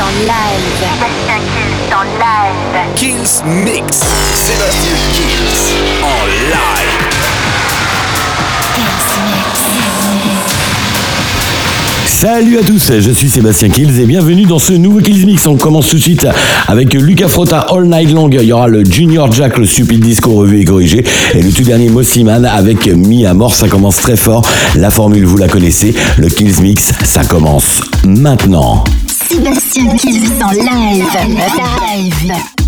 en live. Sébastien Kills en live. Kills Mix. Sébastien Kills en live. Salut à tous, je suis Sébastien Kills et bienvenue dans ce nouveau Kills Mix. On commence tout de suite avec Luca Frotta All Night Long. Il y aura le Junior Jack, le Stupid Disco revu et corrigé. Et le tout dernier Mossiman avec Mi à mort. Ça commence très fort. La formule, vous la connaissez. Le Kills Mix, ça commence maintenant. Sébastien Kills en live. Live.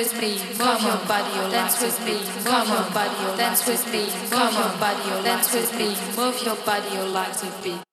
with me, come on, body, dance with me, come on, body, dance with me, come on, body, dance with me, move your body, your legs with me.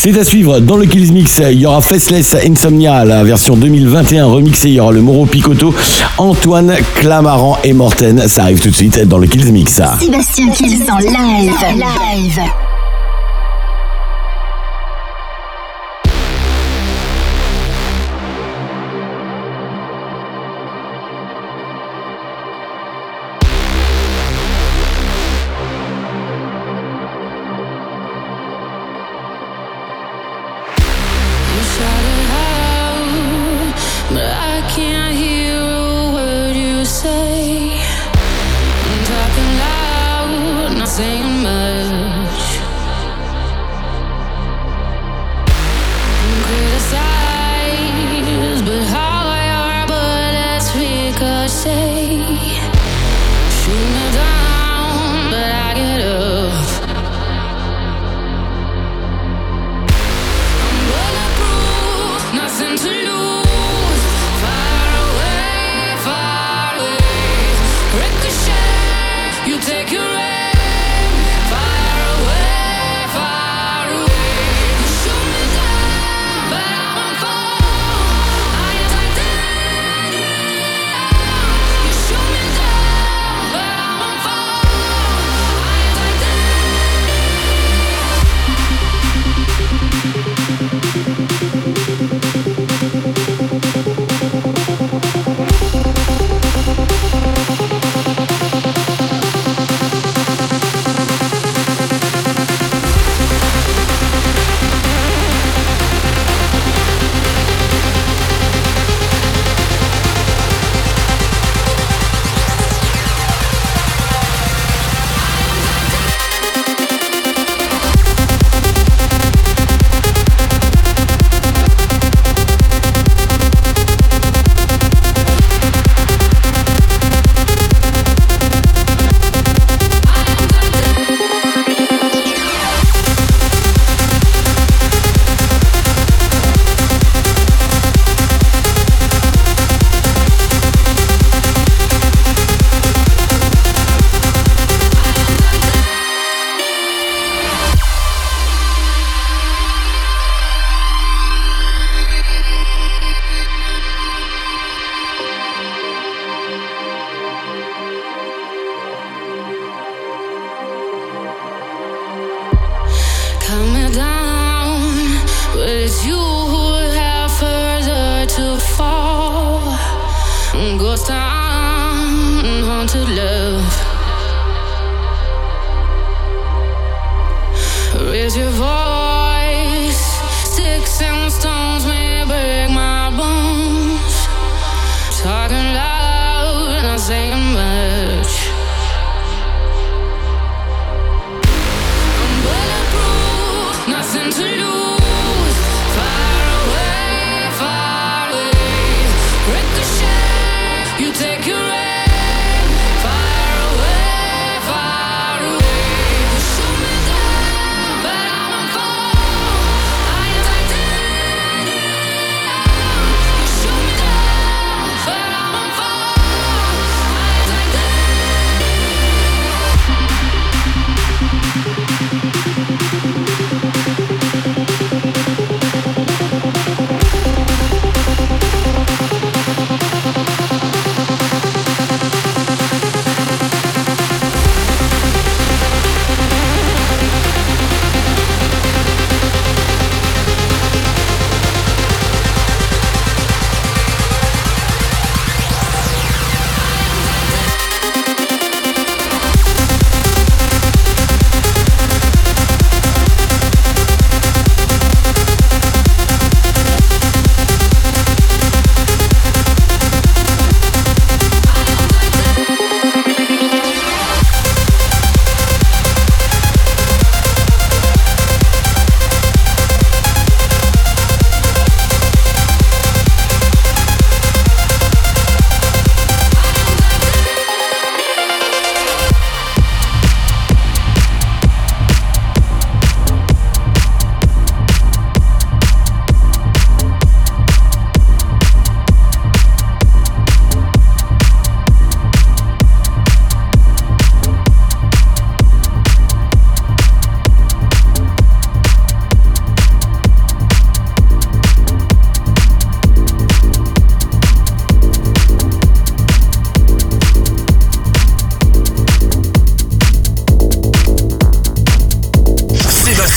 C'est à suivre dans le Kills Mix. Il y aura Faceless Insomnia, la version 2021 remixée. Il y aura le Moro Picotto, Antoine Clamaran et Morten. Ça arrive tout de suite dans le Kills Mix. Sébastien Kills en live. live.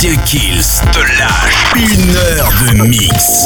Monsieur Kills te lâche une heure de mix.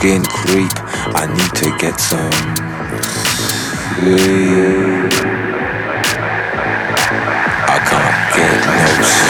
skin creep. I need to get some. I can't get no sleep.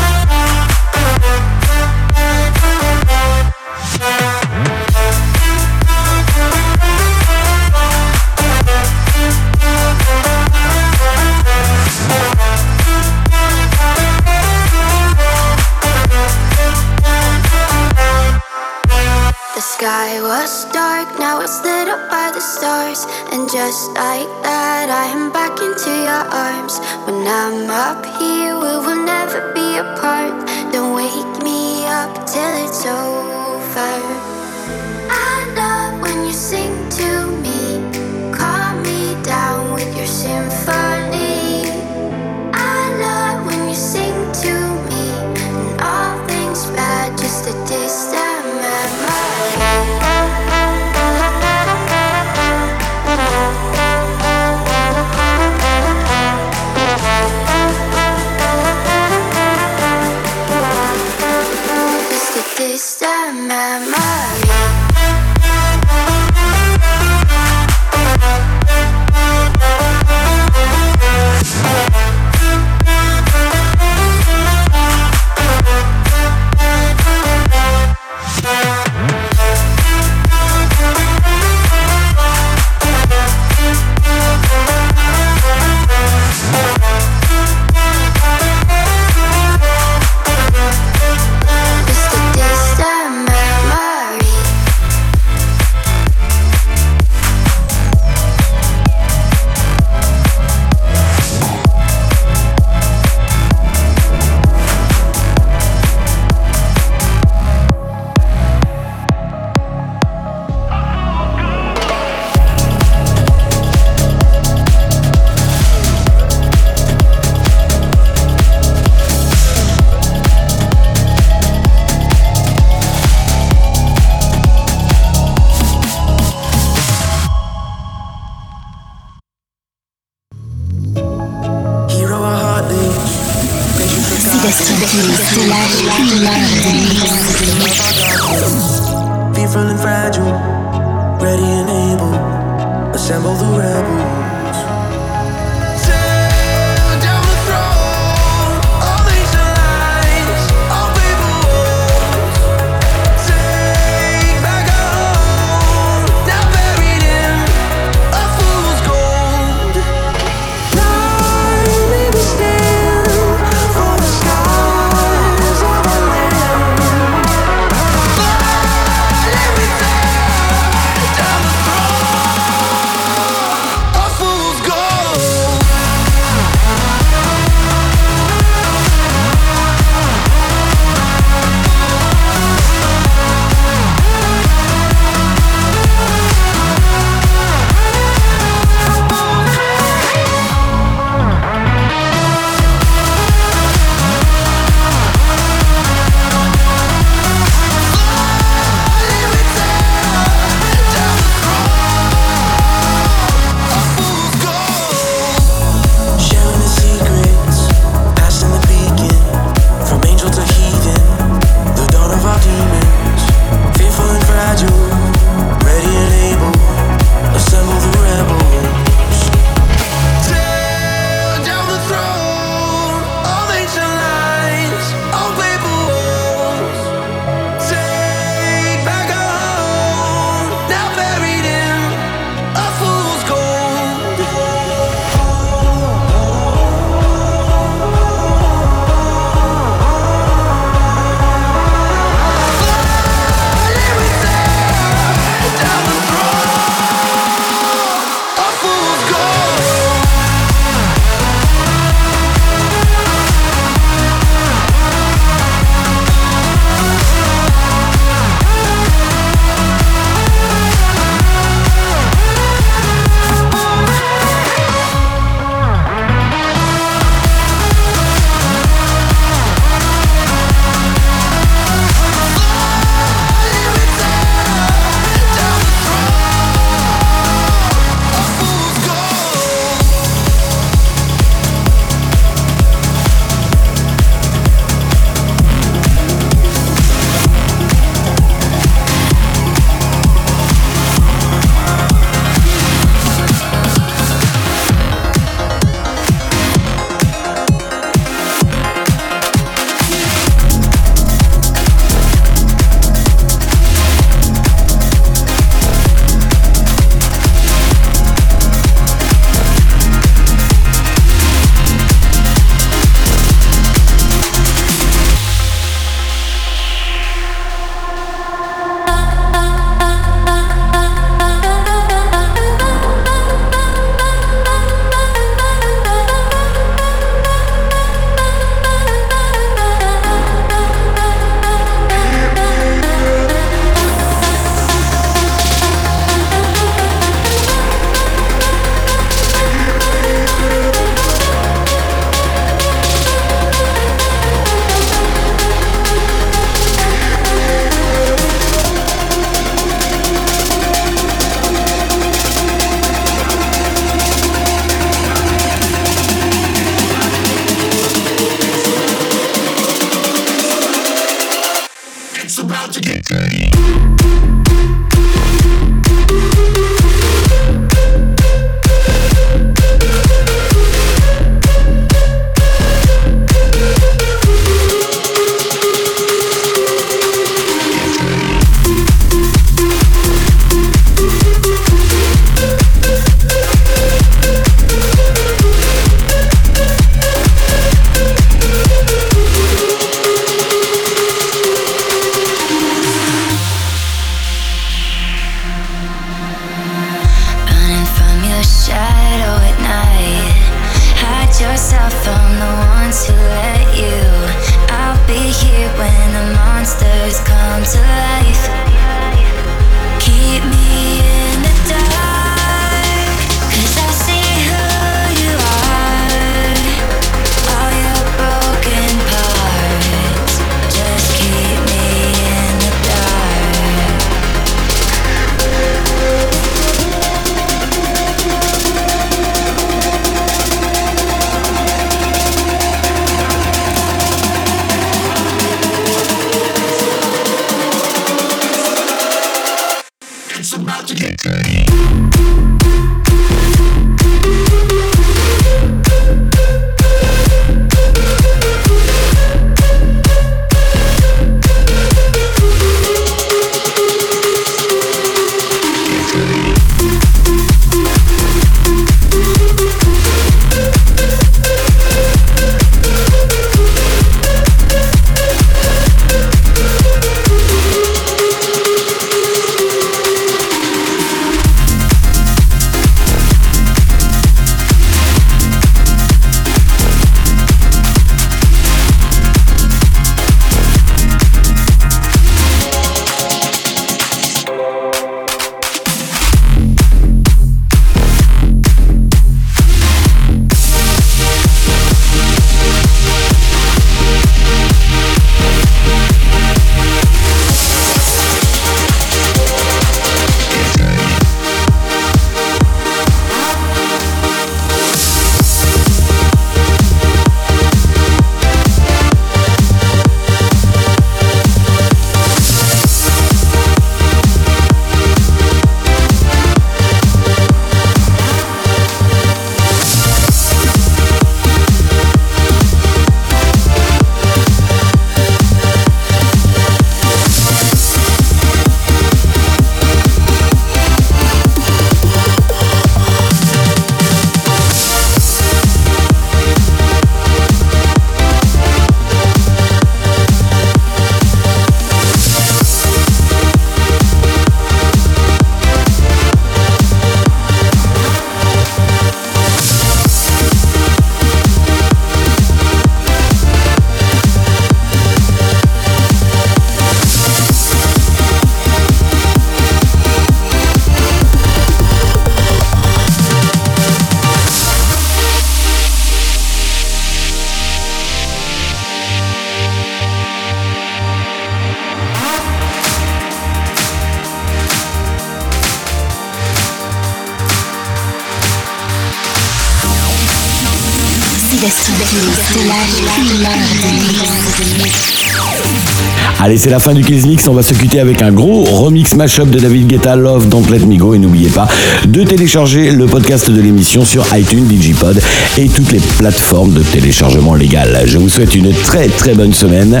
Allez, c'est la fin du Kiss Mix. On va se quitter avec un gros remix mashup de David Guetta Love donc Let Me Go. Et n'oubliez pas de télécharger le podcast de l'émission sur iTunes, Digipod et toutes les plateformes de téléchargement légal. Je vous souhaite une très très bonne semaine.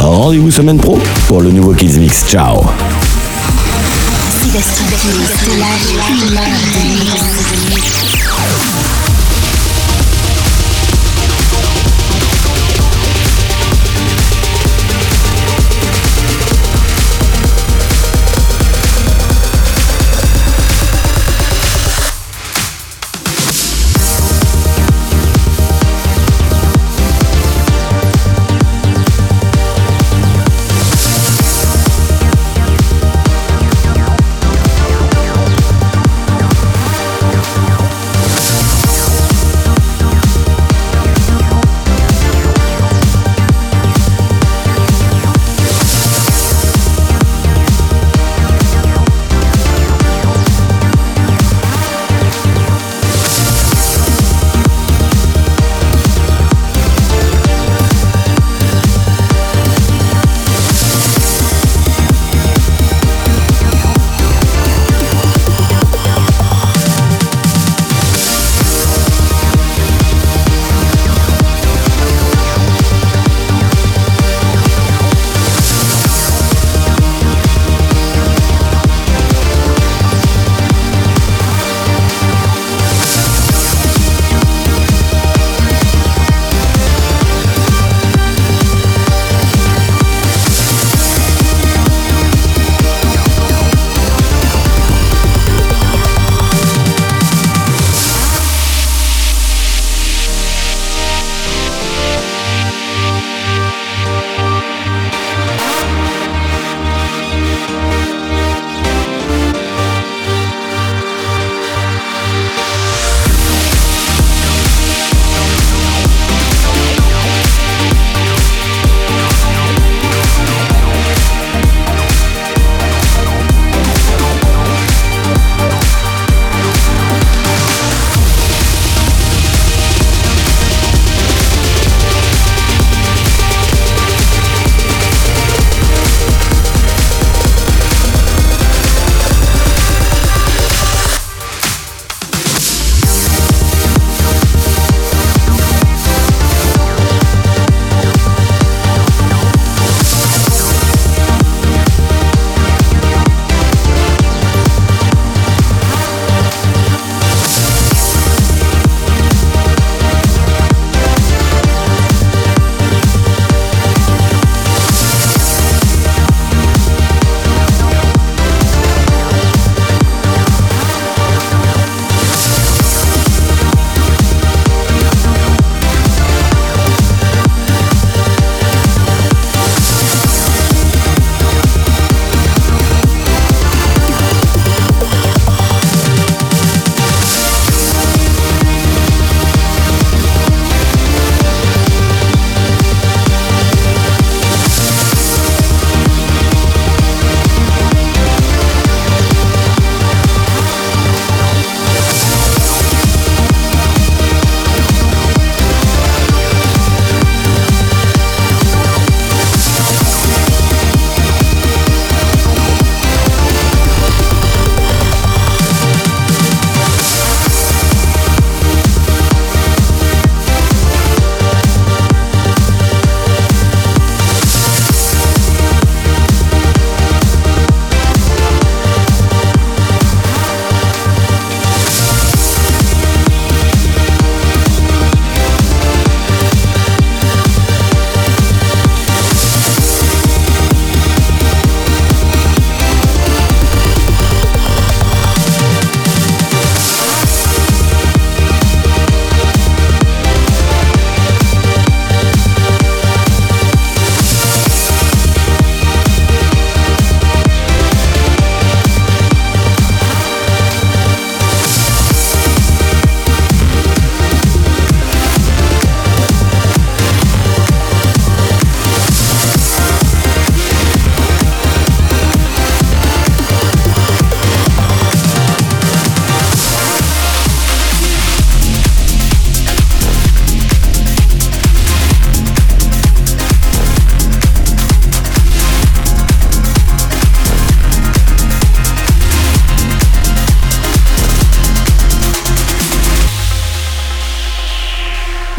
Rendez-vous semaine pro pour le nouveau Kiss Mix. Ciao.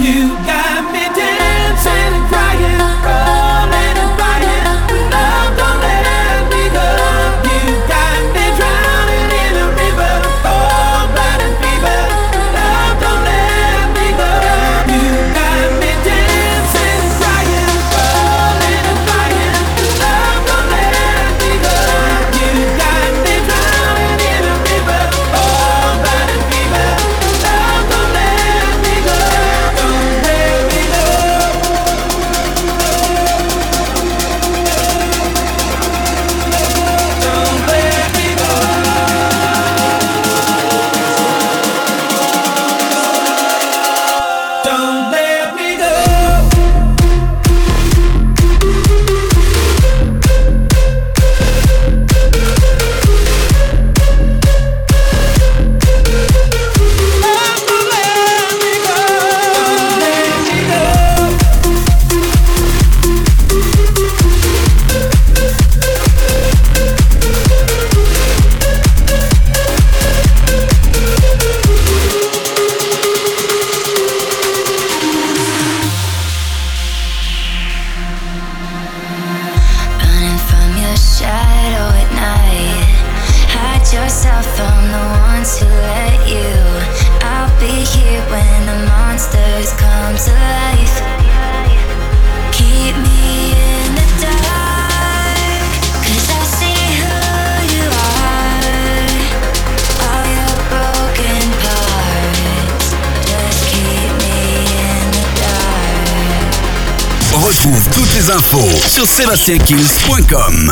you got sébastienkills.com.